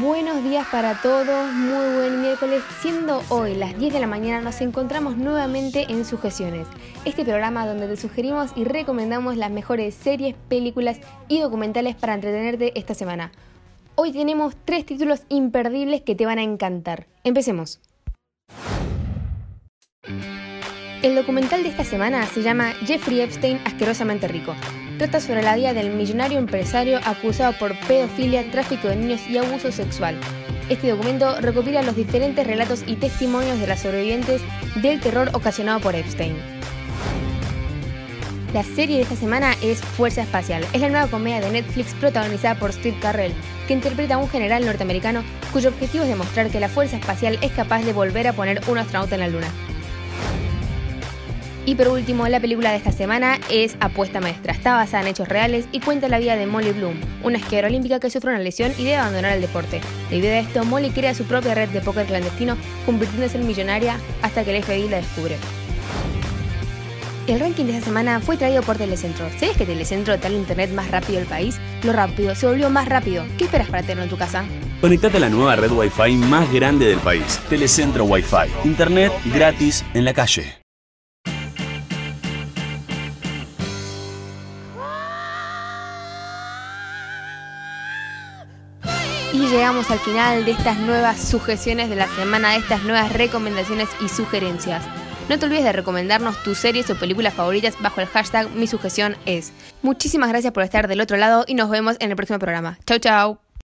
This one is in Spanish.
Buenos días para todos, muy buen miércoles. Siendo hoy las 10 de la mañana, nos encontramos nuevamente en Sugesiones, este programa donde te sugerimos y recomendamos las mejores series, películas y documentales para entretenerte esta semana. Hoy tenemos tres títulos imperdibles que te van a encantar. Empecemos. El documental de esta semana se llama Jeffrey Epstein asquerosamente rico. Trata sobre la vida del millonario empresario acusado por pedofilia, tráfico de niños y abuso sexual. Este documento recopila los diferentes relatos y testimonios de las sobrevivientes del terror ocasionado por Epstein. La serie de esta semana es Fuerza Espacial. Es la nueva comedia de Netflix protagonizada por Steve Carrell, que interpreta a un general norteamericano cuyo objetivo es demostrar que la Fuerza Espacial es capaz de volver a poner un astronauta en la Luna. Y por último, la película de esta semana es Apuesta Maestra. Está basada en hechos reales y cuenta la vida de Molly Bloom, una esquiadora olímpica que sufre una lesión y debe abandonar el deporte. Debido a esto, Molly crea su propia red de póker clandestino, convirtiéndose en millonaria hasta que el FBI la descubre. El ranking de esta semana fue traído por Telecentro. ¿Sabes que Telecentro da el internet más rápido del país? Lo rápido se volvió más rápido. ¿Qué esperas para tenerlo en tu casa? Conectate a la nueva red Wi-Fi más grande del país. Telecentro Wi-Fi. Internet gratis en la calle. Y llegamos al final de estas nuevas sugerencias de la semana, de estas nuevas recomendaciones y sugerencias. No te olvides de recomendarnos tus series o películas favoritas bajo el hashtag mi sujeción es. Muchísimas gracias por estar del otro lado y nos vemos en el próximo programa. Chau chau.